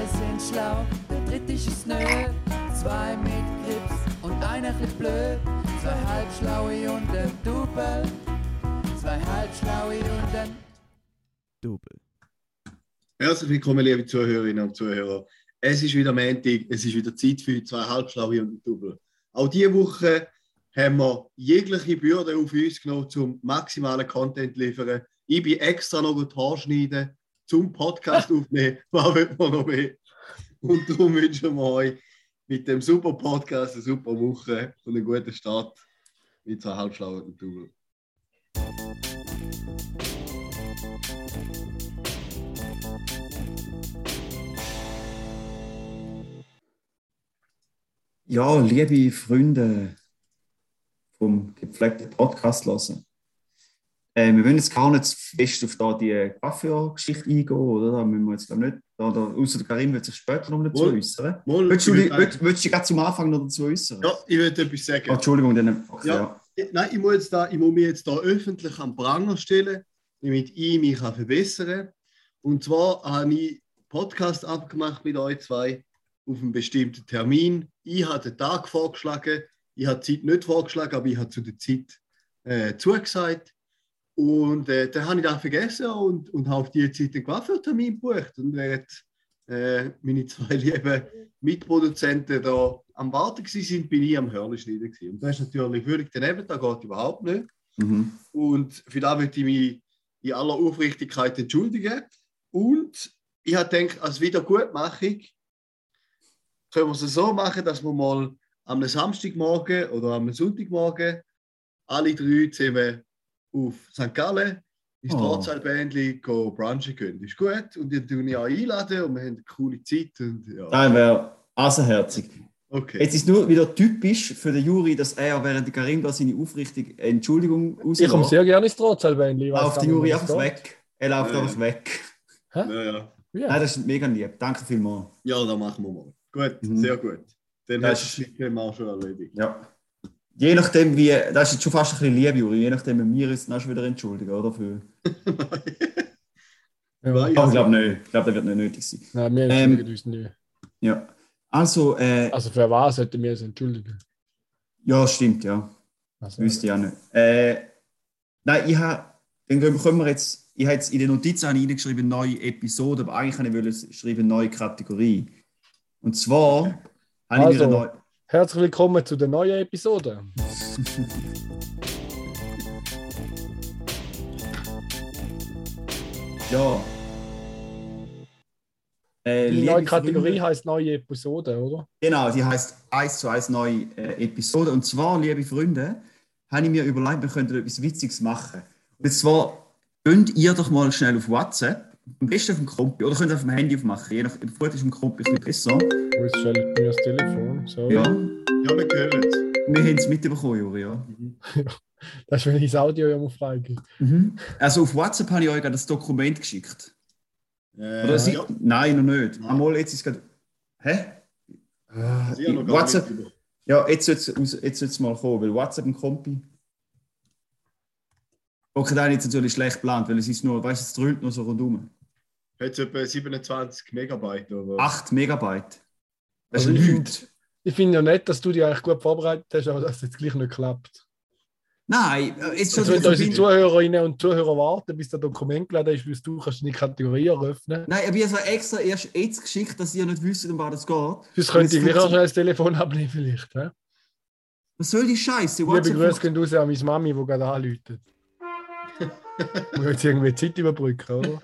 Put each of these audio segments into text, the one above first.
Zwei sind schlau, der dritte ist es nö. Zwei mit Grips und einer bisschen blöd. Zwei halbschlaue und ein Double. Zwei halbschlaue und ein Double. Herzlich willkommen, liebe Zuhörerinnen und Zuhörer. Es ist wieder Montag, es ist wieder Zeit für zwei Halbschlaue und ein Double. Auch diese Woche haben wir jegliche Bürde auf uns genommen, um maximalen Content zu liefern. Ich bin extra noch gut Haarschneiden, zum Podcast aufnehmen. Was will man noch mehr? Und darum wünschen wir euch mit dem super Podcast eine super Woche und einen guten Start mit und ein Double. Ja, liebe Freunde vom gepflegten Podcast hören. Äh, wir wollen jetzt gar nicht fest auf da die Coiffeur-Geschichte eingehen, oder? Da müssen wir jetzt glaube nicht. Da, da, außer der Karim wird sich später noch dazu äußern. Du, willst du dich gerade zum Anfang noch dazu äußern? Ja, ich würde etwas sagen. Oh, Entschuldigung, dann. Okay, Ja. ja. Nein, ich muss, jetzt da, ich muss mich jetzt da öffentlich am Pranger stellen, damit ich mich kann verbessern kann. Und zwar habe ich einen Podcast abgemacht mit euch zwei auf einen bestimmten Termin. Ich habe den Tag vorgeschlagen, ich habe die Zeit nicht vorgeschlagen, aber ich habe zu der Zeit äh, zugesagt. Und äh, dann habe ich das vergessen und, und habe auf diese Zeit einen Coiffeurtermin gebucht. Und während äh, meine zwei lieben Mitproduzenten da am Warten sind, bin ich am Hörnerschneiden. Und das ist natürlich völlig daneben, das geht überhaupt nicht. Mhm. Und für das möchte ich mich in aller Aufrichtigkeit entschuldigen. Und ich habe gedacht, als Wiedergutmachung können wir es so machen, dass wir mal am Samstagmorgen oder am Sonntagmorgen alle drei zusammen auf St. Gallen ins Oh. Drahtseilbändli go brunchen können. Ist gut. Und die tun ich auch einladen und wir haben eine coole Zeit. Und, ja. Das wäre asenherzig. Okay. Jetzt ist nur wieder typisch für den Juri, dass er während der Karim da seine aufrichtige Entschuldigung Ich komme sehr gerne ins Drahtseilbändchen. Läuft der Juri das einfach geht. weg. Er läuft Ja. einfach weg. ja, ja. Ja. Nein, das ist mega lieb. Danke vielmals. ja, dann machen wir mal. Gut, Mhm. sehr gut. Dann Das hast du ist- das Thema auch schon erledigt. Ja. Je nachdem, wie. Das ist jetzt schon fast ein bisschen lieb, Juri. Je nachdem, wie wir uns dann schon wieder entschuldigen, oder? Für... Ja. Aber ich glaube nicht. Ich glaube, das wird nicht nötig sein. Nein, wir Ähm, entschuldigen uns nicht. Ja. Also, äh, Also für was sollten wir uns entschuldigen? ja, stimmt, ja. Also, Wüsste ich auch nicht. Äh, nein, ich habe. Dann können wir jetzt. Ich habe jetzt in den Notizen reingeschrieben, neue Episode, aber eigentlich wollte ich schreiben, neue Kategorie. Und zwar habe ich mir Also. eine neue. Herzlich willkommen zu der neuen Episode. Ja. Äh, Die neue Kategorie heißt neue Episode, oder? Genau, die heißt 1 zu 1 neue äh, Episode. Und zwar, liebe Freunde, habe ich mir überlegt, wir könnten etwas Witziges machen. Und zwar, könnt ihr doch mal schnell auf WhatsApp, am besten auf dem Kompi, oder könnt ihr auf dem Handy aufmachen, je nach, gut ist im Kompi ein bisschen besser. Ist stelle ich mir das Telefon? So. Ja, Ja, wir hören es. wir haben es mitbekommen, Juri, ja. Das ist, wenn ich das Audio ja mal freigebe. Mhm. Also auf WhatsApp habe ich euch gerade das Dokument geschickt. Äh, Oder sie, ja, Nein, noch nicht. Einmal, jetzt ist es gerade... Hä? Ah, WhatsApp... Ja, jetzt soll es jetzt soll's mal kommen, weil WhatsApp ein Kompi. Okay, da habe ich jetzt natürlich schlecht geplant, weil es ist nur, weißt du, es dröhnt nur so rundum. Hat es etwa 27 Megabyte oder? 8 Megabyte. Das Also ist ich finde ich find ja nicht, dass du dich eigentlich gut vorbereitet hast, aber dass es jetzt gleich nicht klappt. Nein, jetzt schon die wenn unsere. Zuhörerinnen und Zuhörer warten, bis das Dokument geladen ist, bis du kannst deine Kategorie eröffnen. Nein, aber ich habe es extra erst jetzt geschickt, dass ihr nicht wisst, um was es geht. Sonst könnte ich gleich auch schnell das Telefon abnehmen vielleicht. hä? Was soll die Scheiße? Liebe Grüße gehen raus an meine Mami, die gerade anläutet. Muss jetzt irgendwie Zeit überbrücken, oder?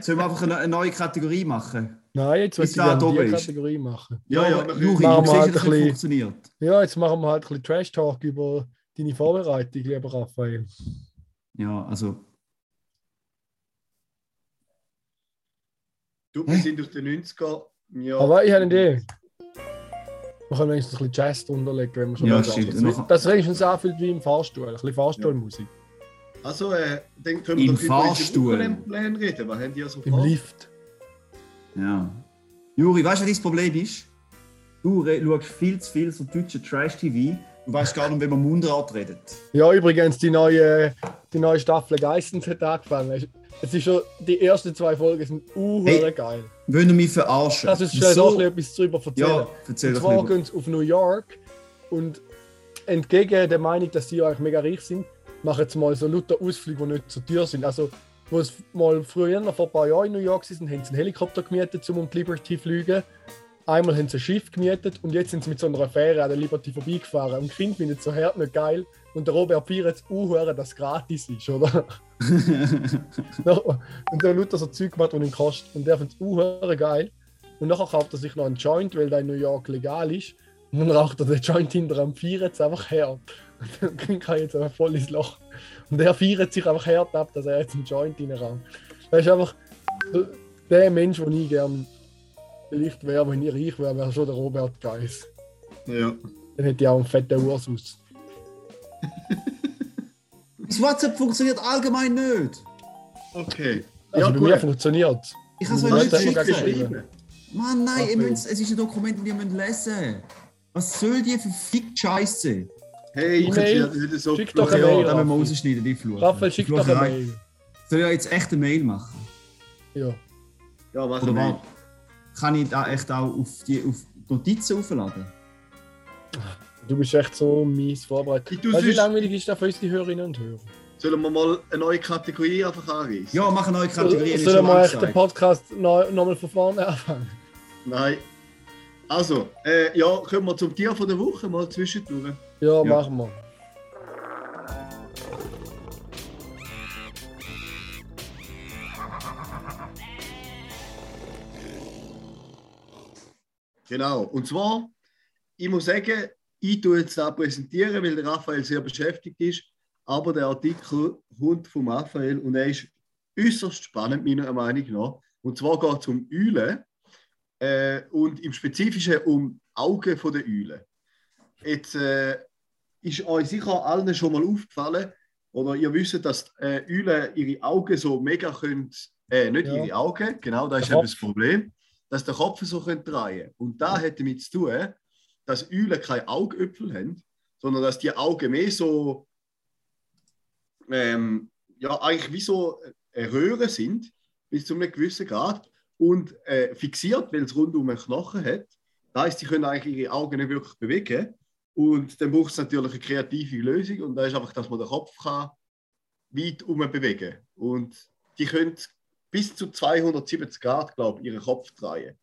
Sollen wir einfach eine, eine neue Kategorie machen? Nein, jetzt Bis ich die. Kategorie machen. Ja, ja, aber wir Juri, machen wir siehst, halt dass ein bisschen- funktioniert. Ja, jetzt machen wir halt ein bisschen Trash-Talk über deine Vorbereitung, lieber Raphael. Ja, also... Du, wir sind aus den 90er. Ja, Aber ich habe eine Idee. Wir können wenigstens ein bisschen Jazz drunter legen, wenn wir schon Ja, mal stimmt. sagen. Das, das wenigstens anfühlt wie im Fahrstuhl. Ein bisschen Fahrstuhlmusik. Also, äh, dann können wir Im doch über unsere Fahrstuhl. Wochenendpläne reden. Was habt ihr so Im vor? Lift. Ja. Juri, weißt du, was dein Problem ist? Du schaust viel zu viel so deutsche Trash-TV Du weißt gar nicht, wenn man Mundart redet. Ja, übrigens, die neue, die neue Staffel Geistens hat angefangen. Es ist schon, die ersten zwei Folgen sind uh Hey. geil. Wollen wir mich verarschen? Du uns schnell So- noch etwas darüber erzählen? Ja, erzähl und zwar gehen sie auf New York und entgegen der Meinung, dass sie eigentlich mega reich sind, machen sie mal so lauter Ausflüge, die nicht so teuer sind. Also, wo es mal früher, noch vor ein paar Jahren in New York waren, haben sie einen Helikopter gemietet, um um die Liberty zu fliegen. Einmal haben sie ein Schiff gemietet und jetzt sind sie mit so einer Fähre an der Liberty vorbeigefahren. Und Kind findet es so hart nicht geil. Und der Robert feiert es auch, dass es gratis ist, oder? und der lauter so Zeug gemacht, die ihn kostet. Und der findet es auch geil. Und nachher kauft er sich noch einen Joint, weil der in New York legal ist. Und dann raucht er den Joint hinter am feiert es einfach her. Und dann kann jetzt ein volles Loch. Und er feiert sich einfach hart ab, dass er jetzt einen Joint reinraucht. Das ist einfach der Mensch, den ich gerne vielleicht wäre, wenn ich reich wäre, wäre schon der Robert Geis. Ja. Dann hätte ich auch einen fetten Ursus. Das WhatsApp funktioniert allgemein nicht. Okay. Also ja, bei gut. mir funktioniert es. Ich habe es euch nicht geschrieben. Mann, nein, ihr Okay. müsst, es ist ein Dokument, das ihr müsst lesen Was soll die verfickt Scheiße? Hey, ich E-Mail. hätte nicht so Schick doch eine ja, Mail, dann müssen wir rausschneiden, die Fluch. Raphael, schick doch eine Mail. Soll ich jetzt echt eine Mail machen? Ja. Ja, was Oder war, kann ich da echt auch auf die auf Notizen aufladen? Du bist echt so mies vorbereitet. Weißt wie langweilig ist das für unsere Hörerinnen und Hörer? Sollen wir mal eine neue Kategorie einfach anreißen? Ja, mach eine neue Kategorie. Sollen wir echt den. Podcast nochmal von vorne anfangen? Nein. Also, äh, ja, kommen wir zum Tier von der Woche mal zwischendurch. Ja, Ja. machen wir. Genau. Und zwar, ich muss sagen, ich tue jetzt da präsentieren, weil der Raphael sehr beschäftigt ist. Aber der Artikel kommt von Raphael und er ist äußerst spannend, meiner Meinung nach. Und zwar geht es um Eulen äh, und im Spezifischen um Augen von der Eulen. Jetzt äh, ist euch sicher allen schon mal aufgefallen, oder ihr wisst, dass äh, Eulen ihre Augen so mega können, äh, nicht Ja. ihre Augen, genau, das ist eben das Problem, dass der Kopf so können drehen Und da hat damit zu tun, dass Eulen keine Augäpfel haben, sondern dass die Augen mehr so, ähm, ja, eigentlich wie so äh, Röhren sind, bis zu einem gewissen Grad und äh, fixiert, weil es rund um den Knochen hat. Das heißt, sie können eigentlich ihre Augen nicht wirklich bewegen. Und dann braucht es natürlich eine kreative Lösung und das ist einfach, dass man den Kopf kann weit um bewegen Und die können bis zu 270 Grad, glaube ich, ihren Kopf drehen.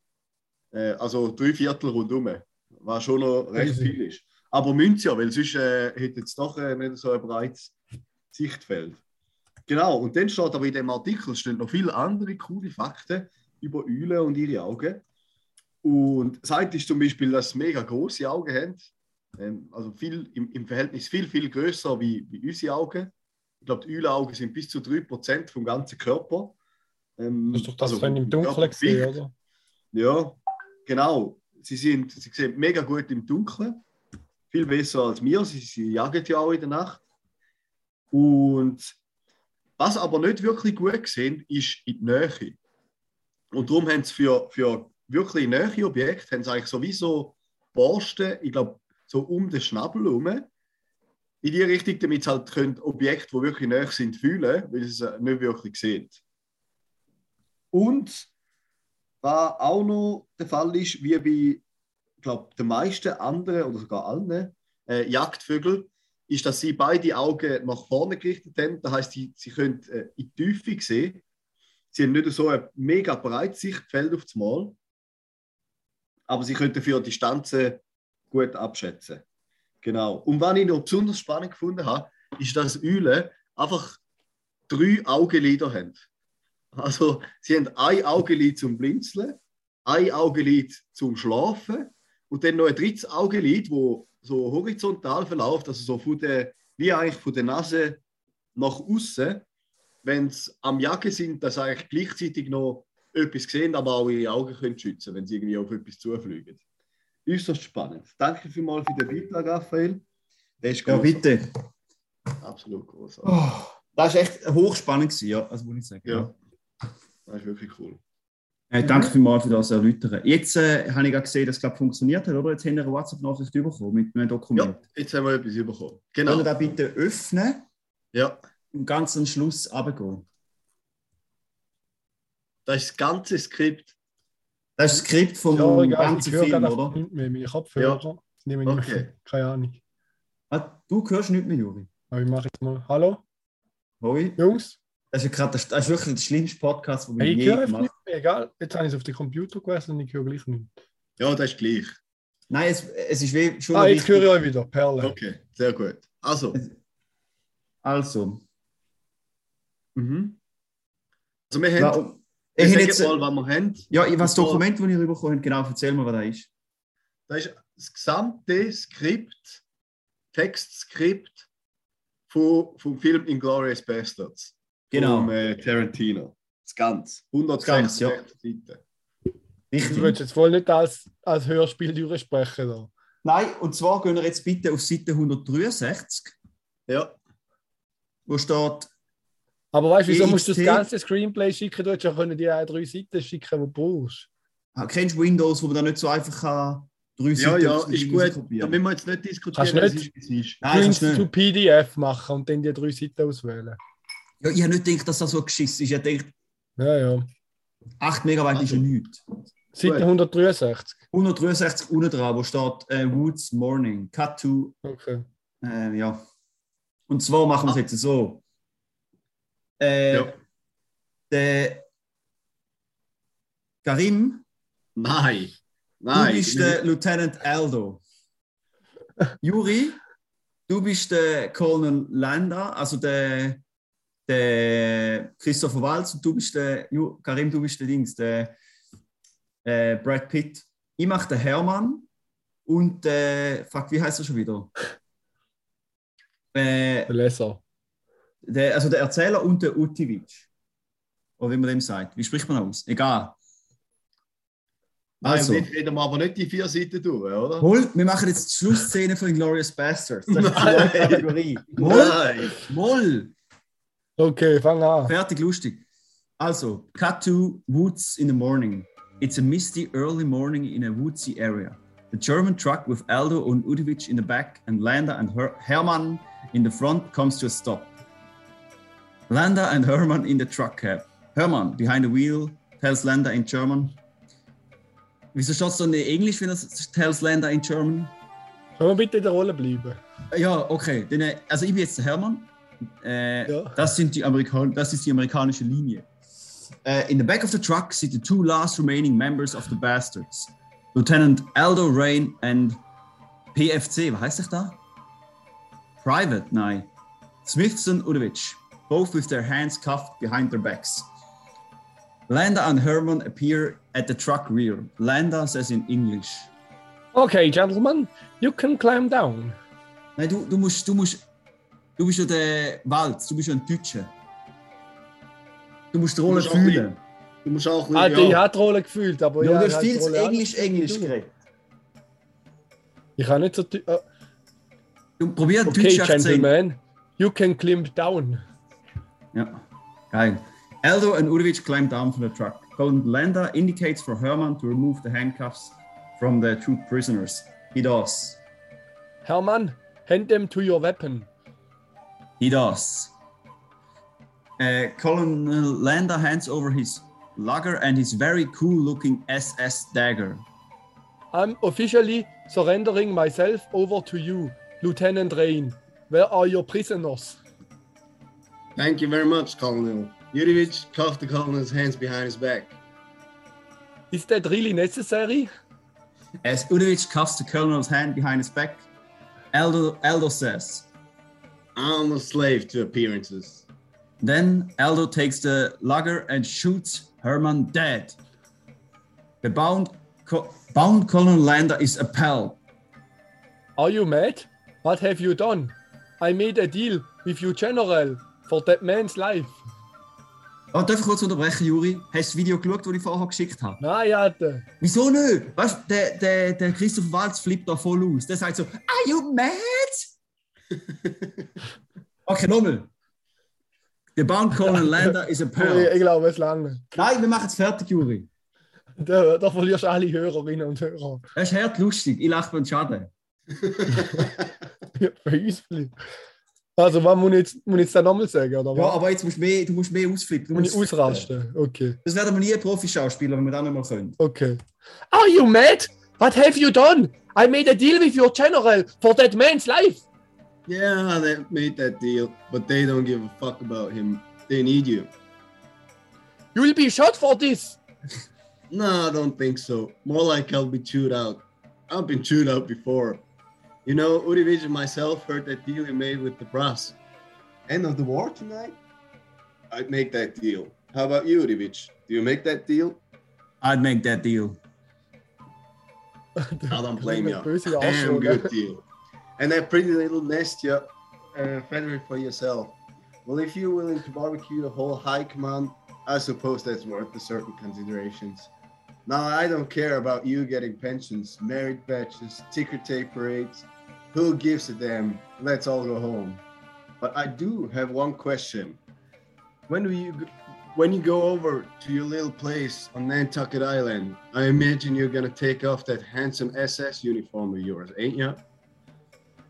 Äh, also drei Viertel rundum, was schon noch recht viel ist. Aber müssen sie ja, weil sonst äh, hätte es doch äh, nicht so ein breites Sichtfeld. Genau, und dann steht aber in dem Artikel stehen noch viele andere coole Fakten über Eulen und ihre Augen. Und eine ist zum Beispiel, dass sie mega große Augen haben. Ähm, also viel, im, im Verhältnis viel, viel größer wie, wie unsere Augen. Ich glaube, die Eulenaugen sind bis zu 3% vom ganzen Körper. Ähm, Das ist doch das, also wenn im Dunkeln gesehen, oder? Ja, genau. Sie, sind, sie sehen mega gut im Dunkeln. Viel besser als wir. Sie, sie jagen ja auch in der Nacht. Und was aber nicht wirklich gut sehen, ist in die Nähe. Und darum haben sie für, für wirklich nahe Objekte haben sie eigentlich sowieso Borsten, ich glaube, so um den Schnabel herum. In die Richtung, damit sie halt können Objekte, die wirklich nahe sind, fühlen, weil sie es nicht wirklich sehen. Und was auch noch der Fall ist, wie bei glaube, den meisten anderen oder sogar allen äh, Jagdvögeln, ist, dass sie beide Augen nach vorne gerichtet haben. Das heißt, sie, sie können äh, in die Tiefe sehen. Sie haben nicht so ein mega breites Sichtfeld auf das Mal, aber sie können dafür Distanzen gut abschätzen. Genau. Und was ich noch besonders spannend gefunden habe, ist, dass Eulen einfach drei Augenlider haben. Also, sie haben ein Augenlid zum Blinzeln, ein Augenlid zum Schlafen und dann noch ein drittes Augenlid, wo so horizontal verläuft, also so von der, wie eigentlich von der Nase nach außen, wenn sie am Jagen sind, dass sie eigentlich gleichzeitig noch etwas sehen, aber auch ihre Augen können schützen, wenn sie irgendwie auf etwas zufliegen. Äußerst spannend. Danke vielmals für den Beitrag, Raphael. Der ist Ja, bitte. Absolut großartig. Oh, das war echt hochspannend, gewesen, ja, also muss ich sagen. Ja. Das ist wirklich cool. Äh, danke vielmals für das Erläutern. Jetzt äh, habe ich gerade gesehen, dass es glaub, funktioniert hat, oder? Jetzt haben wir eine WhatsApp-Nachricht bekommen mit einem Dokument. Ja, jetzt haben wir etwas bekommen. Können Genau. wir das bitte öffnen Ja, und ganz am Schluss runtergehen? das ist das ganze Skript. Das ist das Skript vom Ja, egal, ich ganzen höre Film, oder? nicht mehr. Meine Kopfhörer. Das nehme ich nicht Okay. auf. Keine Ahnung. Ah, du hörst nicht mehr, Juri. Aber ich mache jetzt mal. Hallo, Hoi. Jungs? Das ist, ja grad, das ist wirklich der schlimmste Podcast, den wir Hey, ich je gemacht nicht mehr. Egal. Jetzt habe ich es auf den Computer gewesen und ich höre gleich nicht. Ja, das ist gleich. Nein, es, es ist wie schon Ah, jetzt höre ich euch wieder. Perle. Okay, sehr gut. Also, Also, mhm. also wir haben, ja, ich jetzt, mal, was wir haben. ja, ich- was zwar- Dokument, das ich bekommen habe, genau, erzähl mal, was das ist. Das ist das gesamte Skript, Textskript vom, vom Film Inglourious Bastards. Genau. Vom äh, Tarantino. Das Ganze. Ganz, 166 ja. Seiten. Du Richtig. willst jetzt wohl nicht als, als Hörspiel durchsprechen. Da. Nein, und zwar gehen wir jetzt bitte auf Seite 163, Ja. wo steht, Aber weißt du, wieso musst du das ganze Screenplay schicken? Du hättest ja können die auch drei Seiten schicken, die du brauchst. ah, kennst du Windows, wo man da nicht so einfach kann, drei Ja, Seiten ja, ist gut. Da rauskopieren? müssen wir jetzt nicht diskutieren, Kannst nicht? es ist. Nein, kannst nicht. zu PDF machen und dann die drei Seiten auswählen. Ja, ich habe nicht gedacht, dass das so geschissen ist. Ich habe gedacht, Ja, ja. 8 Megabyte ist ja Also. nichts. Seite Gut. 163. 163 unten dran, wo steht äh, Woods Morning, Cut to, Okay. äh, ja. Und zwar machen wir es jetzt so. Äh, Ja. Der Karim, Nein. du Nein. bist der Lieutenant Aldo. Juri, du bist der Colonel Landa, also der, der Christopher Waltz und du bist der, Ju- Karim, du bist der Dings, der äh, Brad Pitt. Ich mache den Hermann und der, fuck, wie heißt er schon wieder? Äh, Der Leser. Der, also der Erzähler und der Utivic. Oder wie man dem sagt. Wie spricht man aus? Egal. Nein, Also. jetzt reden wir aber nicht die vier Seiten durch, oder? Moll, wir machen jetzt die Schlussszene von Glorious Bastards. Das ist die Nein. neue Kategorie. Moll, Nein. Moll. Okay, fang an. Fertig, lustig. Also, cut to woods in the morning. It's a misty early morning in a woodsy area. The German truck with Aldo and Udovic in the back and Landa and Her- Hermann in the front comes to a stop. Landa and Hermann in the truck cab. Hermann behind the wheel tells Landa in German. Wieso es so in Englisch, wenn es tells Landa in German? Können wir bitte in der Rolle bleiben? Ja, okay. Dann, äh, also ich bin jetzt der Hermann. Äh, Ja. das, sind die Amerikan das ist die amerikanische Linie. Äh, in the back of the truck sit the two last remaining members of the Bastards. Lieutenant Aldo Rain and PFC, was heißt das da? Private, nein. Smithson Udovic, both with their hands cuffed behind their backs. Landa and Herman appear at the truck rear. Landa says in English. Okay, gentlemen, you can climb down. Nein, du, du musst, du musst, du bist ja der Walz, du bist ja ein Deutscher. Du musst die Rolle fühlen. Du musst auch ein Ah, bisschen- die hat die Rolle gefühlt, aber Ja, ja, du hast viel zu Rolle Englisch, anders Englisch gefühlt. geredet. Ich kann nicht so. äh, Du probier Okay, Deutsch gentlemen, you can climb down. Ja, geil. Aldo and Udovic climb down from the truck. Colonel Landa indicates for Herman to remove the handcuffs from the two prisoners. He does. Hermann, hand them to your weapon. He does. Uh, Colonel Landa hands over his lugger and his very cool looking SS dagger. I'm officially surrendering myself over to you, Lieutenant Rain. Where are your prisoners? Thank you very much, Colonel. Yurevich cuffed the colonel's hands behind his back. Is that really necessary? As Udovic cuffs the colonel's hand behind his back, Eldo, Aldo says. I'm a slave to appearances. Then Eldo takes the lugger and shoots Herman dead. The bound, co- bound Colonel Landa is appalled. Are you mad? What have you done? I made a deal with you, General, for that man's life. Oh, darf ich kurz unterbrechen, Juri? Hast du das Video geschaut, das ich vorher geschickt habe? Ja, der- Wieso nicht? Weißt du, der, der, der Christoph Waltz flippt da voll aus. Der sagt so: Are you mad? okay, nochmal. The bound Colonel Landa is ich, appalled. ich glaube, es lange. Nein, wir machen es fertig, Juri. Da, da verlierst du alle Hörerinnen und Hörer. Das ist hart lustig. Ich lache beim Schaden. Ja, Für uns vielleicht. Also, was muss ich jetzt, muss ich jetzt da nochmal sagen? Oder Ja, aber jetzt musst du mehr, du musst mehr ausflippen. Du musst- ausrasten? Okay. Das werden wir nie Profi-Schauspieler, wenn wir das nicht mehr können. Okay. Are you mad? What have you done? I made a deal with your general for that man's life. yeah, they made that deal, but they don't give a fuck about him. They need you. You'll be shot for this. No, I don't think so. More like I'll be chewed out. I've been chewed out before. You know, Urivic and myself heard that deal you made with the brass. End of the war tonight? I'd make that deal. How about you, Urivic? Do you make that deal? I'd make that deal. I don't blame you. Böse Damn Arschloch. good deal. And that pretty little nest you uh, feathered for yourself. Well, if you're willing to barbecue the whole high command, I suppose that's worth the certain considerations. Now, I don't care about you getting pensions, merit badges, ticker tape parades. Who gives a damn? Let's all go home. But I do have one question. When do you, when you go over to your little place on Nantucket Island, I imagine you're gonna take off that handsome SS uniform of yours, ain't ya?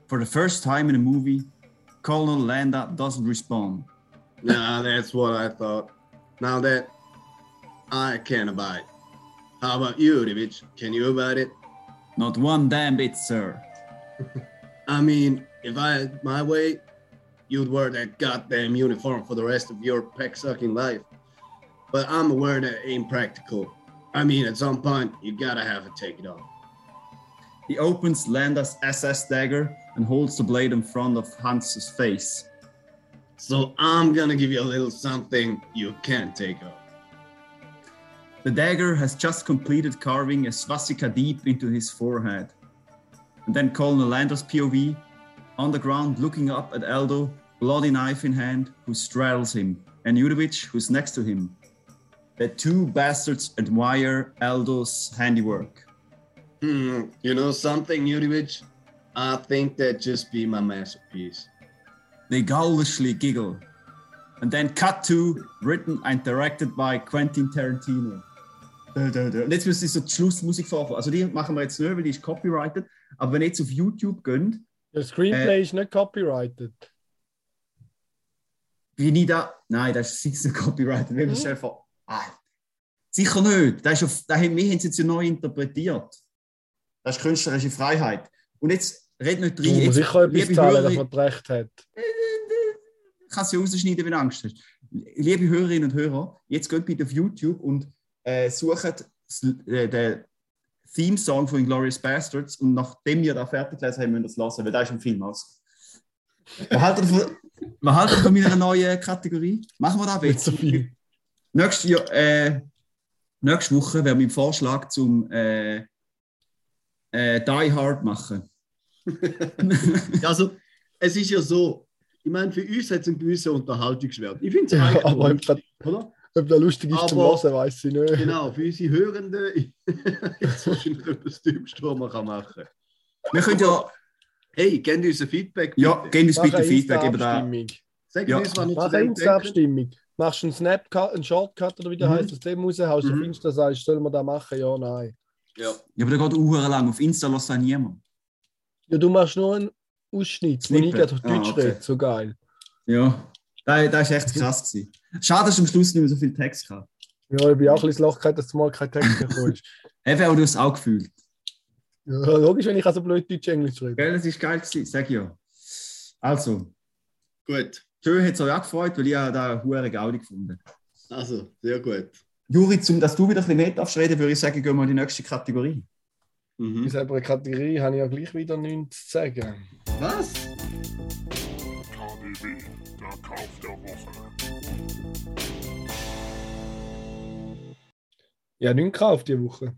For the first time in a movie, Colonel Landa doesn't respond. Nah, that's what I thought. Now that I can't abide. How about you, Divic? Can you abide it? Not one damn bit, sir. I mean, if I had my way, you'd wear that goddamn uniform for the rest of your peck sucking life. But I'm aware that ain't practical. I mean, at some point, you gotta have it take it off. He opens Landa's SS dagger and holds the blade in front of Hans's face. So I'm gonna give you a little something you can't take off. The dagger has just completed carving a swastika deep into his forehead. And then Colonel Landa's POV on the ground looking up at Aldo, bloody knife in hand, who straddles him, and Judovic, who's next to him. The two bastards admire Aldo's handiwork. Hmm, you know something, Yurivic? I think that just be my masterpiece. They ghoulishly giggle. And then cut to, written and directed by Quentin Tarantino. Und jetzt müsste ich so die Schlussmusik vorfahren. Also die machen wir jetzt nicht, weil die ist copyrighted. Aber wenn ihr jetzt auf YouTube geht, Der Screenplay Äh. ist nicht copyrighted. wie ich da. Nein, das ist sicher nicht copyrighted. Wir Mhm. stellen vor. Ah, sicher nicht. Das ist auf, da haben, wir haben es jetzt ja neu interpretiert. Das ist künstlerische Freiheit. Und jetzt red nicht Du rein. musst Jetzt, sicher etwas zahlen, man das Recht hat. kannst du ja rausschneiden, wenn du Angst hast. Liebe Hörerinnen und Hörer, jetzt geht bitte auf YouTube und äh, sucht das, äh, den Theme-Song von Inglourious Bastards und nachdem wir da fertig gelesen haben, müsst ihr das lassen, weil da ist ein Film aus. Was haltet ihr von, was haltet von meiner neuen Kategorie? Machen wir das Nicht jetzt? so viel. Nächste, ja, äh, nächste Woche wäre mein Vorschlag zum äh, äh, Die Hard machen. Ja, also, es ist ja so, ich meine, für uns hat es einen gewissen Unterhaltungswert. Ich finde es Ja, eigentlich aber oder? Ob das lustig ist zum Aber- Hören, weiß ich nicht. Genau, für unsere Hörenden ist wahrscheinlich etwas Dümmste, was man kann machen kann. Wir können ja, Hey, gebt uns ein Feedback. ja, bitte. geben uns Mach bitte Feedback über da. Sagt Ja. uns, was ihr zu Mach eine dem denkt. Insta-Abstimmung. Machst du einen Snapcut, einen Shortcut oder wie der Mhm. heißt, aus dem raus, haust Mhm. auf Insta, sagst, sollen wir das machen? Ja, nein. Ja. Ja, aber der geht auch lang. Auf Insta lässt das niemand. Ja, du machst nur einen Ausschnitt, wo ich gerade auf Ah, Deutsch okay. rede. So geil. Ja, das, ist echt krass. Gewesen. Schade, dass du am Schluss nicht mehr so viel Text gehabt Ja, ich bin auch ein bisschen Loch gehabt, dass du mal kein Text bekommst. Eben, aber du hast es auch gefühlt. ja, logisch, wenn ich also blöd Deutsch-Englisch rede. Gell, das ist geil gewesen, sag ich ja. Also, Gut. schön hat es euch auch gefreut, weil ich habe da eine hure Gaudi gefunden. Also, sehr gut. Juri, zum, dass du wieder ein bisschen mehr darfst reden, würde ich sagen, gehen wir in die nächste Kategorie. Mhm. In selber Kategorie habe ich ja gleich wieder nichts zu sagen. Was? KDW, der Kauf der Woche. Ja, nichts gekauft diese Woche.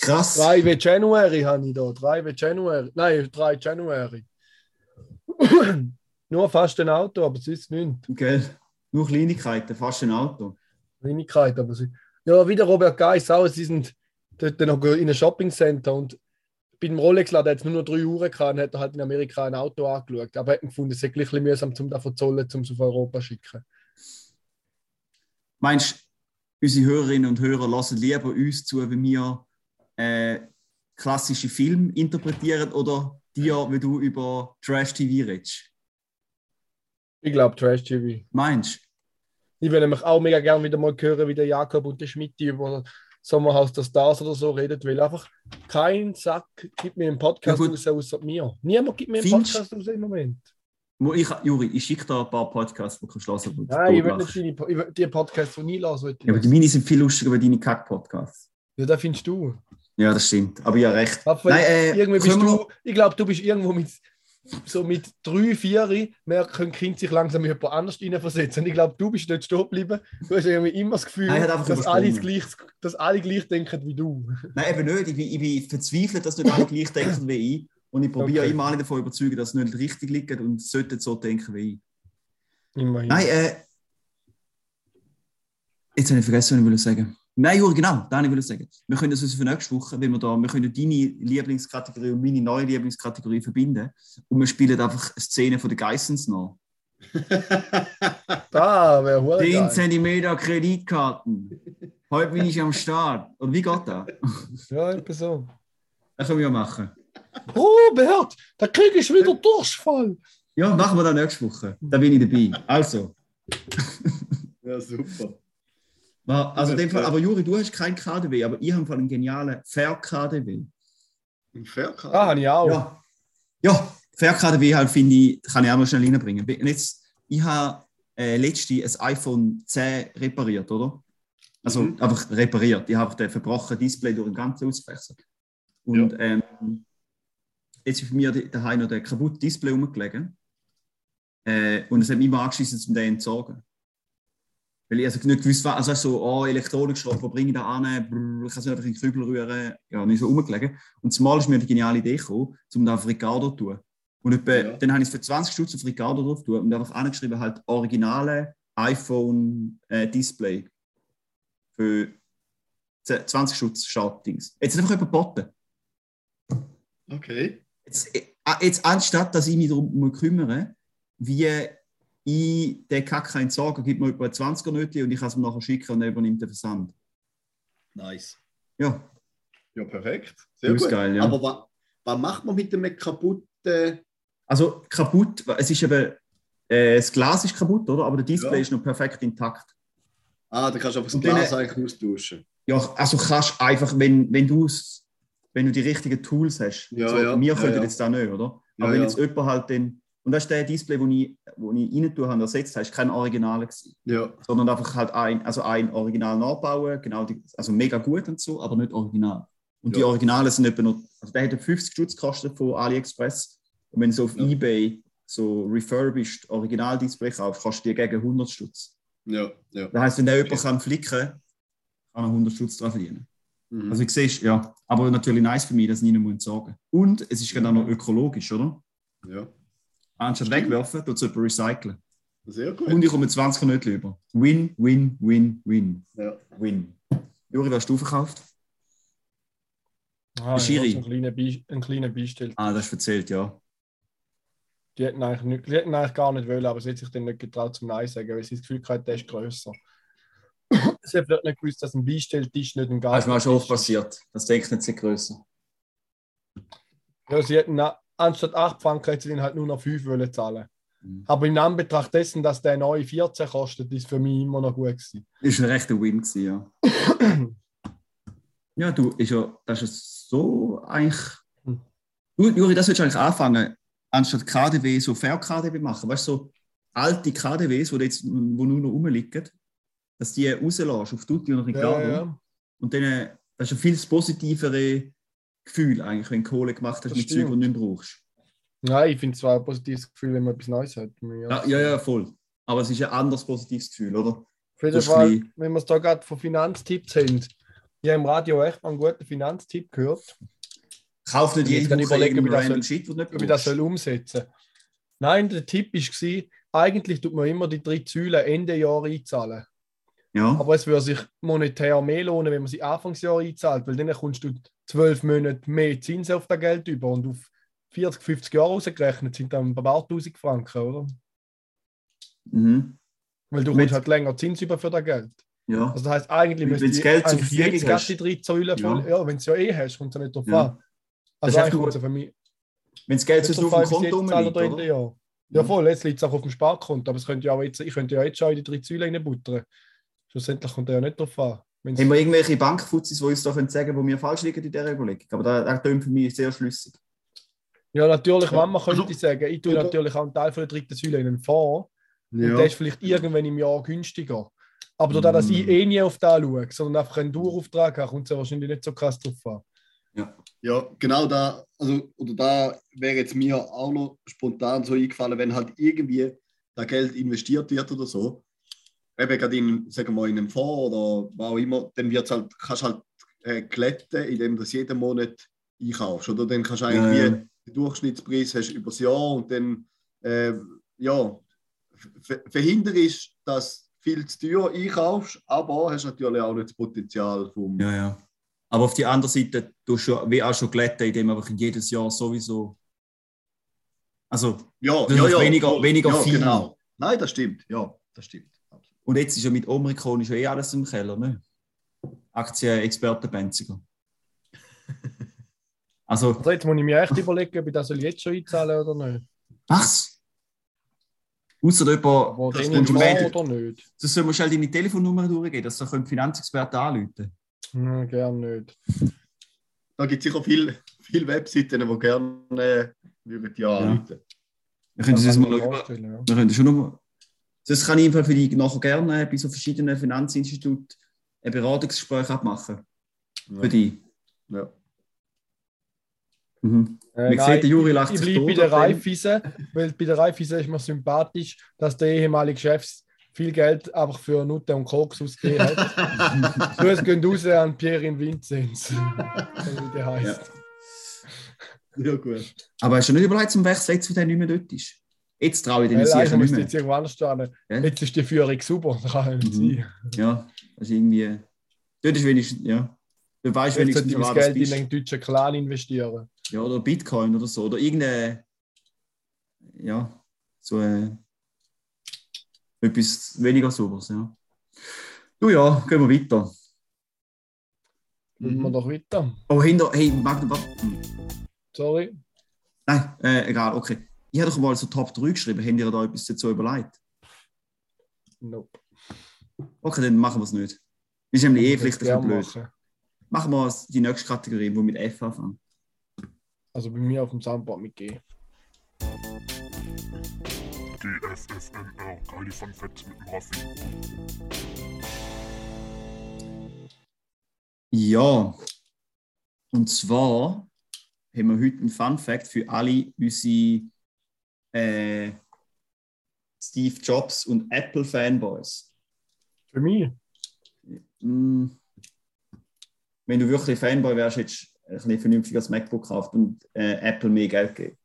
Krass. 3 w January habe ich da. 3 w January. Nein, 3 January. Nur fast ein Auto, aber sonst nichts. Gell? Nur Kleinigkeiten, fast ein Auto. Kleinigkeit, aber sie. Ja, wieder Robert Geis auch. Sie sind dort noch in einem Shoppingcenter und bei dem Rolex-Laden hat es nur noch drei Uhr gehabt und hat er halt in Amerika ein Auto angeschaut. Aber er hat gefunden, es gleich ein bisschen mühsam, um das von Zollen, um es auf Europa zu schicken. Meinst unsere Hörerinnen und Hörer lassen lieber uns zu, wie wir äh, klassische Filme interpretieren oder dir, wie du über Trash-TV redest. Ich glaube Trash TV. Meinst du? Ich würde nämlich auch mega gerne wieder mal hören, wie der Jakob und der Schmidt über Sommerhaus der Stars oder so redet, weil einfach kein Sack gibt mir einen Podcast Ja, raus, außer mir. Niemand gibt mir einen Findest- Podcast raus im Moment. Mo- Ich, Juri, ich schicke dir ein paar Podcasts, die du willst. Nein, ich will nicht deine, ich will die Podcasts von Nilas. will ich Ja, aber die hören. meine sind viel lustiger als deine Kack-Podcasts. Ja, das findest du. Ja, das stimmt. Aber ja, recht. Aber Nein, äh, irgendwie bist du, ich glaube, du bist irgendwo mit so mit drei, vier, merken können Kind sich langsam jemand anders hineinversetzen. Ich glaube, du bist nicht stehen geblieben. Du hast irgendwie immer das Gefühl, Nein, dass alle, gleich, dass alle gleich denken wie du. Nein, eben nicht. Ich bin, ich bin verzweifelt, dass nicht alle gleich denken wie ich. Und ich probiere Okay. immer alle davon überzeugen, dass sie nicht richtig liegen und sollten so denken wie ich. Immerhin. Nein, äh. Jetzt habe ich vergessen, was ich wollte sagen. Nein, Juri, genau, das wollte ich sagen. Wir können das also für nächste Woche, wenn wir da, wir können deine Lieblingskategorie und meine neue Lieblingskategorie verbinden. Und wir spielen einfach Szene von den Geissens nach. Da wäre hure 10 geil. cm Kreditkarten. Heute bin ich am Start. Und wie geht das? Ja, etwa so. Das können wir ja machen. Robert, da krieg ich wieder Durchfall. Ja, machen wir dann nächste Woche. Da bin ich dabei. Also, Ja, super. War- also dem Fall, aber Juri, du hast kein KDW, aber ich habe von einem genialen Fair-KDW. Ein Faircard. Ah, habe ich auch. Ja, ja Fair-KDW halt finde ich, kann ich auch mal schnell reinbringen. Und Jetzt, ich habe äh, letztens ein iPhone 10 repariert, oder? Also Mhm. einfach repariert. Ich habe den verbrochenen Display durch den ganzen ausgewechselt. Und ähm, jetzt ist bei mir daheim noch der kaputte Display rumgelegen. Äh, und es hat mich immer angeschissen, um den zu entsorgen. Weil ich also nicht gewusst war, also so, oh, Elektronikschrott, wo bringe ich da an? Ich kann es einfach in den Kübel rühren. Ja, nicht so rumgelegen. Und zumal ist mir die geniale Idee gekommen, um da auf Ricardo zu tun. Und etwa, Ja. dann habe ich es für 20 Stutz auf Ricardo drauf tun und einfach angeschrieben, halt originale iPhone-Display für 10 20 Stutz Startdings. Jetzt einfach jemand geboten. Okay. Jetzt, äh, jetzt anstatt, dass ich mich darum muss kümmere, wie ich Kack kann entsorgen, gibt mir etwa 20er Nötchen und ich kann es ihm nachher schicken und er übernimmt den Versand. Nice. Ja, Ja, perfekt. Sehr gut. geil, ja. Aber was, was macht man mit dem kaputten. also kaputt, es ist eben, äh, das Glas ist kaputt, oder? Aber der Display Ja. ist noch perfekt intakt. Ah, da kannst du einfach das Glas dann- eigentlich austauschen. Ja, also kannst einfach, wenn, wenn du wenn du die richtigen Tools hast, Ja, so, ja, wir ja, könnten ja. jetzt da nicht, oder? Ja, Aber wenn ja. jetzt jemand halt den, und das ist der Display, wo ich, wo ich rein tue, habe, ersetzt habe, ist kein Original gewesen, Ja. sondern einfach halt ein, also ein Original nachbauen, genau, die, also mega gut und so, aber nicht original. Und die Ja. Originale sind etwa noch, also der hat 50 Stutz gekostet von AliExpress und wenn du so auf Ja. Ebay so refurbished Original-Display kaufst, kostet die gegen 100 Stutz. Ja. ja. Das heisst, wenn der jemand kann flicken, kann er 100 Stutz dran verdienen. Mhm. Also ich sehe ja, aber natürlich nice für mich, dass ich nicht mehr sagen muss. Und es ist genau noch ökologisch, oder? ja. Anstatt wegwerfen, tut es jemand recyceln. Sehr gut. Und ich komme 20 nicht über. Win, win, win, win, Ja. win. Juri, was hast du verkauft? Ah, Schiri. so einen kleinen, Be kleinen Beistell. Ah, das du erzählt, ja. Die hätten, eigentlich nicht, die hätten eigentlich gar nicht wollen, aber sie hat sich dann nicht getraut zum Nein sagen, weil sie das Gefühl hatte, der ist grösser. sie hat vielleicht nicht gewusst, dass ein Beistelltisch nicht ein Das ist mir auch schon oft ist. passiert. Das denkt nicht sehr größer. Ja, sie hätten na- anstatt 8 Franken hätte sie dann halt nur noch 5 wollen zahlen. Mhm. Aber in Anbetracht dessen, dass der neue 14 kostet, ist für mich immer noch gut gewesen. Ist ein rechter Win gewesen, ja. ja, du, ist ja, das ist so eigentlich. Hm. Du, Juri, das würdest du eigentlich anfangen, anstatt KDW so Fair-KDW machen. Weißt du, so alte KDWs, die jetzt wo nur noch rumliegen, dass die rauslässt auf Tutti und Ricardo. Ja, ja. Und dann, das ist ein viel positivere Gefühl eigentlich, wenn du Kohle gemacht hast Das mit Zeug, die stimmt. du nicht brauchst. Nein, ich finde es zwar ein positives Gefühl, wenn man etwas Neues hat. Ja, ja, ja, voll. Aber es ist ein anderes positives Gefühl, oder? Auf jeden Fall, wenn wir es da gerade von Finanztipps haben. Ich habe im Radio echt mal einen guten Finanztipp gehört, Kauf nicht Ich muss jede gerade Woche überlegen, wie das soll- Shit, nicht wie ich das soll umsetzen Nein, der Tipp war, eigentlich tut man immer die drei Säulen Ende Jahr einzahlen. Ja. Aber es würde sich monetär mehr lohnen, wenn man sie Anfangsjahr einzahlt, weil dann kommst du zwölf Monate mehr Zinsen auf das Geld über und auf 40, 50 Jahre ausgerechnet sind dann ein paar tausend Franken, oder? Mhm. Weil du kommst halt länger Zins über für das Geld. Ja. Also das heisst, eigentlich Wenn müsste du das Geld Verfügung jetzt hast. die drei Säulen Ja. voll. Ja, wenn du es ja eh hast, kommt es ja nicht drauf Ja. an. Das Also ist eigentlich kommt es für mich Wenn das Geld so auf dem Konto rumliegt, oder? ja. Ja, voll, jetzt liegt es auch auf dem Sparkonto, aber es könnte ja auch jetzt, ich könnte ja jetzt schon in die drei Säulen reinbuttern. Schlussendlich kommt er ja nicht drauf an. Wenn's- Haben wir irgendwelche Bankfuzis, die uns da können sagen wo wir falsch liegen in dieser Überlegung? Aber das, das klingt für mich sehr schlüssig. Ja, natürlich, Mama Also- könnte sagen, ich tue natürlich auch einen Teil von der dritten Säule in einen Fonds. Und der Ja. ist vielleicht irgendwann im Jahr günstiger. Aber dadurch, dass ich Mm. eh nie auf da schaue, sondern einfach einen Dauerauftrag habe, kommt es ja wahrscheinlich nicht so krass drauf an. Ja, genau da, also, oder da wäre jetzt mir auch noch spontan so eingefallen, wenn halt irgendwie da Geld investiert wird oder so, eben gerade in, sagen wir in einem Fonds oder wo auch immer, dann wird's halt, kannst du halt äh, glätten, indem du das jeden Monat einkaufst. Oder dann kannst du eigentlich Ja, ja. den Durchschnittspreis hast übers Jahr und dann äh, ja, ver- verhindert ist, dass du viel zu teuer einkaufst, aber hast natürlich auch nicht das Potenzial vom. Ja, ja. Aber auf die andere Seite, du schon, wie auch schon glätten, indem einfach jedes Jahr sowieso. Also, Ja, Das ist weniger- weniger ja, viel. Genau. Nein, das stimmt. Ja, das stimmt. Und jetzt ist ja mit Omikron ja eh alles im Keller, ne? Aktienexperte Benziger. Also, Also jetzt muss ich mir echt überlegen, ob ich das jetzt schon einzahlen oder nicht. was? Außer jemand, Aber das den schon oder nicht? das soll man schnell deine Telefonnummer durchgeben, dass da können Finanzexperten anrufen Hm, gern nicht. Da gibt es sicher viele viel Webseiten, die gerne äh, würden ja anrufen. Wir können das man mal vorstellen, ja. Wir können schon noch. Das kann ich einfach für dich nachher gerne bei so verschiedenen Finanzinstituten ein Beratungsgespräch abmachen. Für dich. Ja. Mhm. Äh, nein, sieht der Juri lacht ich sich bleibe bei der. Raiffeisen, weil bei der Raiffeisen ist mir sympathisch, dass der ehemalige Chef viel Geld einfach für Nutte und Koks ausgegeben hat. Grüße gehen raus an Pierre Vinzenz. wie der heißt. ja, gut. Aber hast du nicht überlegt zum Wechsel, jetzt, wo der nicht mehr dort ist? Jetzt traue ich Weil sicher nicht mehr. jetzt irgendwo anders stehen. Ja. Jetzt ist die Führung super, das kann ja nicht Mhm. sein. Ja, ist irgendwie. Dort ist wenigstens, ja. Du weißt Jetzt wenigstens, das Geld in bist. einen deutschen Clan investieren. Ja, oder Bitcoin oder so. Oder irgendeine. Ja, so äh, etwas weniger sauberes, ja. Du ja, gehen wir weiter. Wir Mhm. doch weiter. Oh, hinter. Hey, warte. Sorry. Nein, äh, egal, okay. Ich habe doch mal so Top 3 geschrieben. Habt ihr da etwas dazu überlegt? Nope. Okay, dann machen wir es nicht. Ist nämlich eh vielleicht ein blöd. machen. Machen wir die nächste Kategorie, die mit F anfängt. Also bei mir auf dem Soundboard mit G. GFFNR, geile Fun Facts mit dem Raffi. Ja. Und zwar haben wir heute einen Fun Fact für alle unsere äh, Steve Jobs und Apple Fanboys. Für mich? Mm. Wenn du wirklich Fanboy wärst, hättest du ein bisschen vernünftiges MacBook gekauft und äh, Apple mehr Geld gegeben.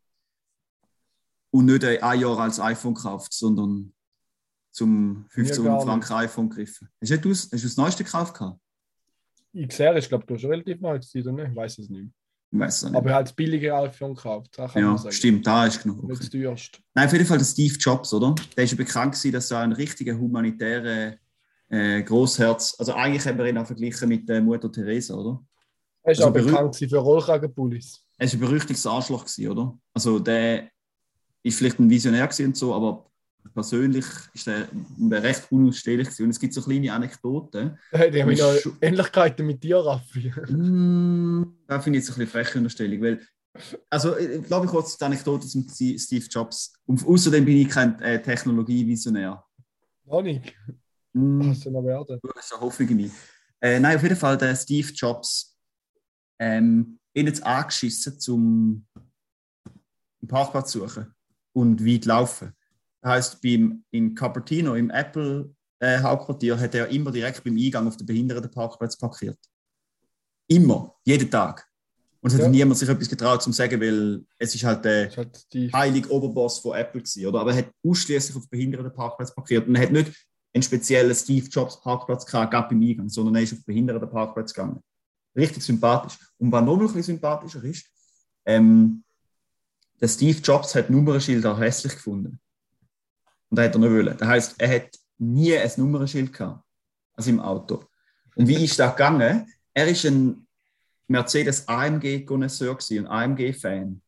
Und nicht ein Jahr als iPhone gekauft, sondern zum 1500 gar Franken iPhone gegriffen. Hast du, das, hast du das neueste gekauft? XR ist, glaube ich, schon relativ neu gewesen, oder? Ich weiß es nicht. Weiß es nicht. Aber er hat billige gekauft. Das kann ja, stimmt, da ist genug. Nicht das teuerste. Nein, auf jeden Fall der Steve Jobs, oder? Der ist ja bekannt gewesen, dass er ein richtiger humanitärer äh, Großherz, also eigentlich haben wir ihn auch verglichen mit der Mutter Teresa, oder? Er ist Also auch bekannt gewesen für Rollkragenpullis. Er ist ein berüchtigtes Arschloch gewesen, oder? Also der ist vielleicht ein Visionär gewesen und so, aber persönlich ist er recht unausstehlich gewesen. Und es gibt so kleine Anekdoten. Hey, die haben Ist ja Ähnlichkeiten mit dir, Raffi. Mm, da finde ich jetzt ein bisschen freche Unterstellung, weil also ich glaube ich kurz die Anekdote zum Steve Jobs. Und außerdem bin ich kein äh, Technologievisionär. Noch nicht. Mm. Du noch werden. Du hast eine Hoffnung in mich. Äh, nein, auf jeden Fall der Steve Jobs. Ähm, ihn jetzt angeschissen zum einen Parkplatz suchen und weit laufen. Das heisst, beim, in Cupertino, im Apple-Hauptquartier, hat er immer direkt beim Eingang auf den Behindertenparkplatz parkiert. Immer, jeden Tag. Und es hat Ja. niemand sich etwas getraut zu sagen, weil es ist halt der Das ist halt die heilige Oberboss von Apple gewesen, oder? Aber er hat ausschließlich auf Behindertenparkplatz parkiert und er hat nicht einen speziellen Steve Jobs Parkplatz gehabt, gab im Eingang, sondern er ist auf Behindertenparkplatz gegangen. Richtig sympathisch. Und was noch ein bisschen sympathischer ist, ähm, der Steve Jobs hat Nummernschilder hässlich gefunden. Und er hat er nicht wollen. Das heisst, er hat nie ein Nummernschild gehabt. also im Auto. Und wie ist das gegangen? Er ist ein Mercedes AMG-Connoisseur und AMG-Fan.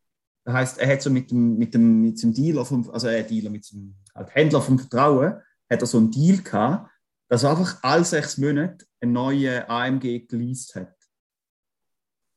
Das heißt, er hat so mit dem, mit dem, mit dem Dealer, vom, also äh, Dealer, mit dem halt Händler vom Vertrauen, hat er so einen Deal gehabt, dass er einfach alle sechs Monate einen neuen AMG geleast hat.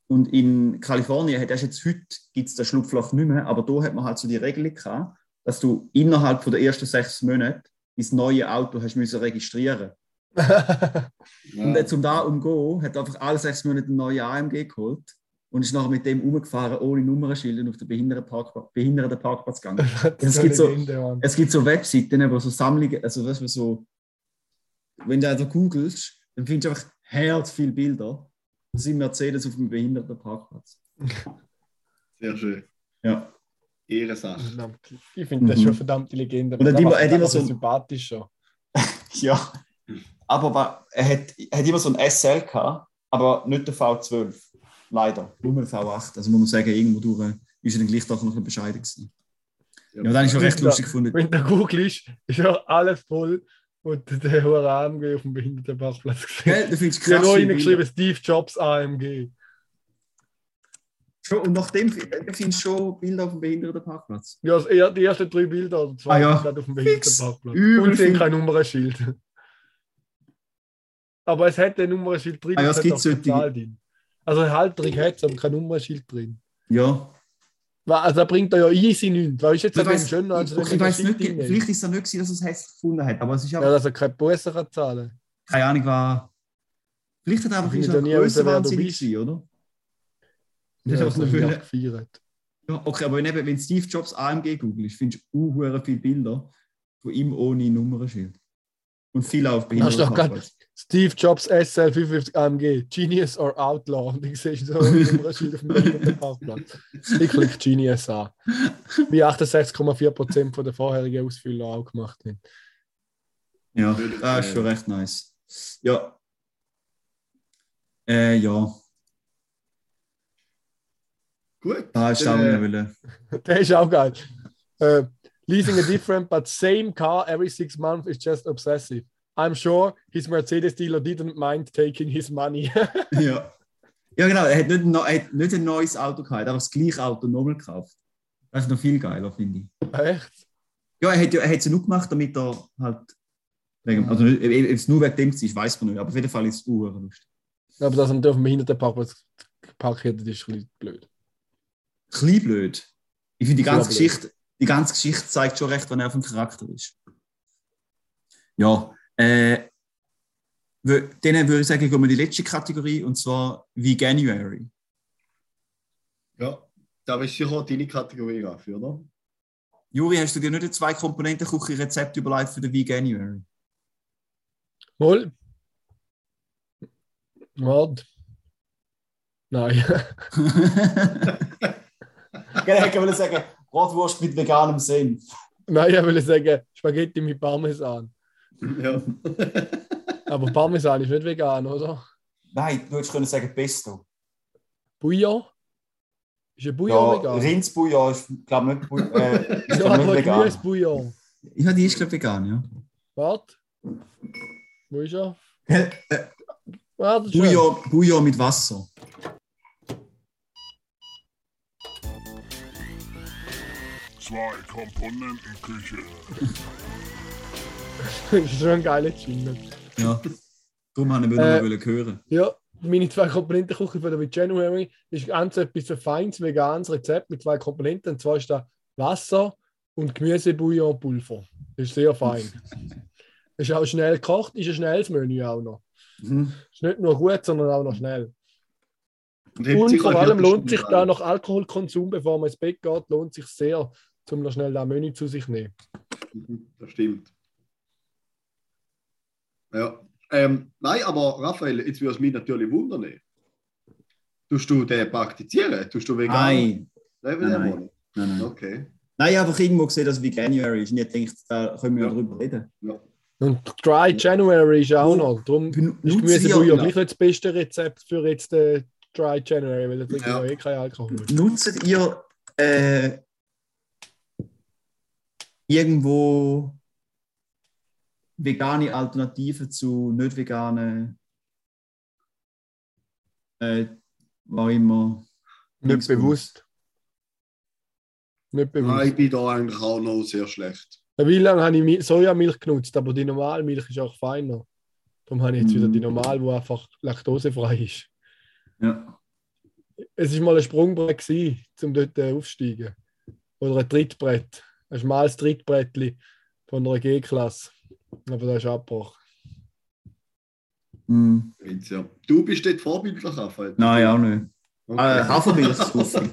Und in Kalifornien hat erst jetzt heute gibt es das Schlupfloch nicht mehr, aber da hat man halt so die Regelung gehabt, dass du innerhalb von der ersten sechs Monate dein neue Auto hast müssen registrieren. Und jetzt um da umzugehen, hat er einfach alle sechs Monate einen neuen AMG geholt und ist nachher mit dem umgefahren, ohne Nummernschilder auf den Behindertenparkplatz, Behindertenparkplatz gegangen. Es gibt, so, es gibt so Webseiten, wo so Sammlungen, also was so, wenn du also googelst, dann findest du einfach herz viele Bilder. Das sind Mercedes auf dem Behindertenparkplatz. Sehr schön. Ja. Ehrensache. Verdammt, Ich finde das Mhm. schon verdammt Legende. Und immer- er hat immer so- ihn sympathischer. Ja. Aber wa- er hat, er hat immer so ein SL gehabt, aber nicht der V12. Leider. Nur ein V8. Also muss man sagen, irgendwo durch ist er dann gleich doch noch ein bescheiden gewesen. Ja, und dann ist schon recht Ja. lustig gefunden. Wenn der Google ist, ist ja alles voll und der hohe AMG auf dem Behindertenparkplatz gesehen. Gell, du findest Ich habe krass. noch viele reingeschrieben. Steve Jobs AMG. Schon, und nachdem du findest schon Bilder auf dem Behindertenparkplatz. Ja, das er- die ersten drei Bilder oder zwei Ah, ja. sind auf dem Behindertenparkplatz. Und sind viel. kein Nummernschild. Aber es hat ein Nummernschild drin. Ah ja, es es gibt solche- drin. Also eine Halterung hat es, aber kein Nummernschild drin. Ja. Also da bringt er ja easy nichts. Was ist jetzt Ich an dem weiß, schön? als okay, ich weiß nicht, vielleicht ist es ja nicht gewesen, dass er es hässlich gefunden hat, aber es ist Ja, dass er keine Busse kann zahlen keine Ahnung, war. Vielleicht hat er einfach Ich ist finde er Das das ist auch viel- auch gefeiert. Ja, okay, aber wenn, eben, wenn Steve Jobs AMG googelst, findest du uh, viele Bilder von ihm ohne Nummernschild. Und viele auf Behindertenparkplatz. Steve Jobs SL 55 AMG, Genius or Outlaw. Und ich sehe so ein Nummernschild auf dem Behindertenparkplatz. Ich klicke Genius an. Wie 68,4% von der vorherigen Ausfüller auch gemacht haben. Ja, das ist schon recht nice. Ja. Äh, ja, Gut. da ist auch äh, wollen. Der ist auch geil. Äh, leasing a different but same car every six months is just obsessive. I'm sure his Mercedes dealer didn't mind taking his money. Ja. ja, genau. Er hat nicht, er hat nicht ein neues Auto gehabt, er hat einfach das gleiche Auto nochmal gekauft. Das ist noch viel geiler, finde ich. Echt? Ja, er hat er es ja nur gemacht, damit er halt. Wegen, also, ob es nur wegen dem ist, weiß man nicht. Aber auf jeden Fall ist es uh, lustig. Aber dass er nicht auf dem Behindertenparkplatz parkiert, das ist ein bisschen blöd. Klein blöd. Ich finde, die ganze. Geschichte, die ganze Geschichte zeigt schon recht, wann er vom Charakter ist. Ja, äh, dann würde ich sagen, gehen wir in die letzte Kategorie und zwar Veganuary. Ja, da ist sicher deine Kategorie, Raffi, oder? Juri, hast du dir nicht ein zwei Komponenten Küche Rezept überlegt für den Veganuary? Wohl. Warte. Nein. Genau, ich würde sagen, Bratwurst mit veganem Senf. Nein, ich will sagen, Spaghetti mit Parmesan. Ja. Aber Parmesan ist nicht vegan, oder? Nein, du hättest können sagen Pesto. Bouillon? Ist ein Bouillon Ja, vegan? Rindsbouillon ist, glaube ich, nicht, äh, ist, Ja, glaub, nicht aber vegan. Gemüsebouillon. Ja, die ist, glaube ich, vegan, ja. Warte. Wo ist er? Äh, Warte Bouillon mit Wasser. Zwei Komponentenküche. Das ist schon ein geiler Jingle. Ja. Darum habe ich Äh, noch hören. Ja, meine zwei Komponentenküche von der January ist ganz etwas ein feines veganes Rezept mit zwei Komponenten. Und zwar ist da Wasser und Gemüsebouillonpulver. Das ist sehr fein. ist auch schnell gekocht, ist ein schnelles Menü auch noch. Mhm. Ist nicht nur gut, sondern auch noch schnell. Und, Und vor allem lohnt sich da noch Alkoholkonsum, bevor man ins Bett geht, lohnt sich sehr, um noch schnell das Menü zu sich zu nehmen. Mhm, Das stimmt. Ja. Ähm, nein, aber Raphael, jetzt würde es mich natürlich wundern. Tust du den praktizieren? Tust du vegan? Nein. Leben Nein, nein. Nein, nein. Okay. Nein, ich habe einfach irgendwo gesehen, dass Veganuary ist. Und ich denke, da können wir ja Ja. drüber reden. Ja. Und Dry January ist auch noch. Darum ist Gemüsebouillon gleich nicht das beste Rezept für jetzt den Dry January, weil da trinkt Ja. eh keinen Alkohol. Nutzt ihr äh, irgendwo vegane Alternativen zu nicht veganen, äh, war immer. Nicht bewusst. Nicht Nein, bewusst. ich bin da eigentlich auch noch sehr schlecht. Wie lange habe ich Mi- Sojamilch genutzt, aber die normale Milch ist auch feiner. Darum habe ich jetzt wieder die Mm. normale, die einfach laktosefrei ist. Ja. Es war mal ein Sprungbrett, gewesen, um dort äh, aufzusteigen. Oder ein Trittbrett. Ein schmales Trittbrettli von einer G-Klasse. Aber das ist abgebrochen. Jetzt, ja. Du bist dort vorbildlich, Raphael. Nein, auch nicht. Okay. Äh, Hafermilch saufen.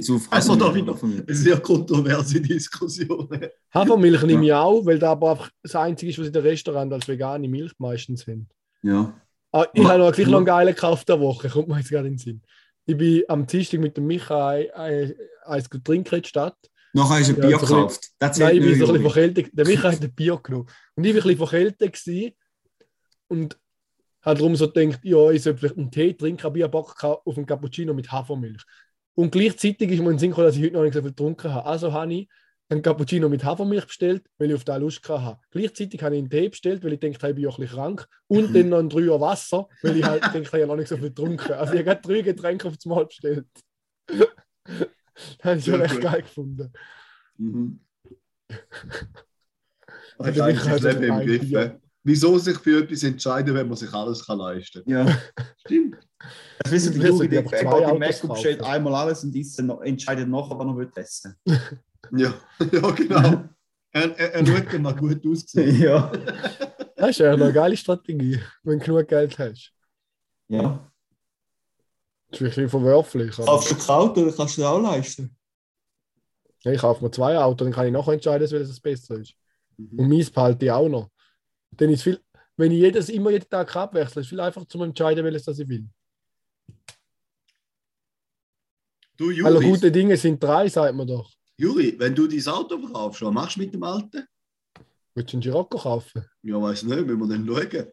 Sauf Also da wieder sehr kontroverse Diskussion. Hafermilch nehme ich auch, weil das aber einfach das Einzige ist, was in den Restaurant als vegane Milch meistens haben. Ja. Ah, ich habe noch gleich noch einen geilen gekauft der Woche, kommt mir jetzt gerade in den Sinn. Ich bin am Dienstag mit dem Michael ein- eins trinken in die Stadt. Nachher hast du ein Ja, Bier bisschen- gekauft. Das Nein, ich bin so ein bisschen verkältet. Der Michael hat ein Bier genommen. Und ich war ein bisschen verkältet und habe darum so gedacht, ja, ich sollte vielleicht einen Tee trinken, aber ich habe Bock auf einen Cappuccino mit Hafermilch. Und gleichzeitig ist mir in Sinn gekommen, dass ich heute noch nicht so viel getrunken habe. Also habe ich einen Cappuccino mit Hafermilch bestellt, weil ich auf den Lust hatte. Gleichzeitig habe ich einen Tee bestellt, weil ich dachte, ich bin auch ein bisschen krank. Und dann noch ein Dreier Wasser, weil ich halt dachte, ich habe noch nicht so viel getrunken. Also ich habe gerade drei Getränke auf das Mal bestellt. das habe ich schon echt geil gefunden. Mhm. Also Michael das Leben im Griff. Äh. Wieso sich für etwas entscheiden, wenn man sich alles kann leisten kann? Ja. Stimmt. Das wissen die einfach er zwei geht Autos Mac und bestellt einmal alles und isst entscheidet nachher, was er will essen. Ja, ja genau. Er, er, er schaut dann mal gut aussehen. ja. Das ist ja eine geile Strategie, wenn du genug Geld hast. ja. Das ist ein bisschen verwerflich. Kaufst du Kraut oder kannst du dir auch leisten? ich kaufe mir zwei Autos, dann kann ich nachher entscheiden, welches das besser ist. Mhm. Und meins behalte ich auch noch. Dann ist viel, wenn ich jedes, immer jeden Tag abwechsle, ist es viel einfacher zu entscheiden, welches das ich will. Du, Alle Juri, gute Dinge sind drei, sagt man doch. Juri, wenn du dein Auto verkaufst, was machst du mit dem Alten? Willst du einen Girocco kaufen? Ja, weiß nicht, müssen wir dann schauen.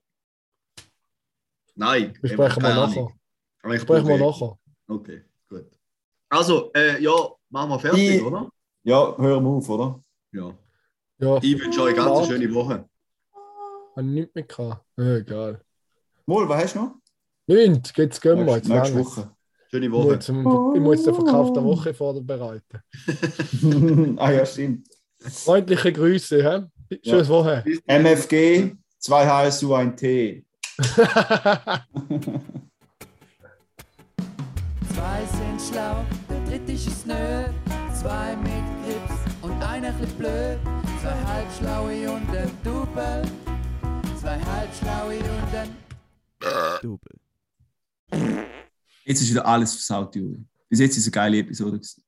Nein, Besprechen wir nachher. Ich wir brauche- nachher. Okay, gut. Also, äh, ja, machen wir fertig, Ich- oder? Ja, hören wir auf, oder? Ja. Ja, Ich wünsche euch eine ganz Warte. schöne Woche. habe ich nicht mehr gehabt. Äh, egal. Mol, was hast du noch? Nicht, jetzt gehen wir. Jetzt Nächste. Woche. Schöne Ich muss Woche. einen- ich muss jetzt den Verkauf der Woche vorbereiten. ah ja, stimmt. Freundliche Grüße, hä? Schönes Woche. Bis- MFG, 2 HSU, 1 T. Schlau, der dritte ist es nö. Zwei mit Grips und einer chli blöd. Zwei halbschlaue und ein Double. Zwei halbschlaue und ein Double. Jetzt ist wieder alles versaut, Juri. Bis jetzt ist es eine geile Episode. gewesen.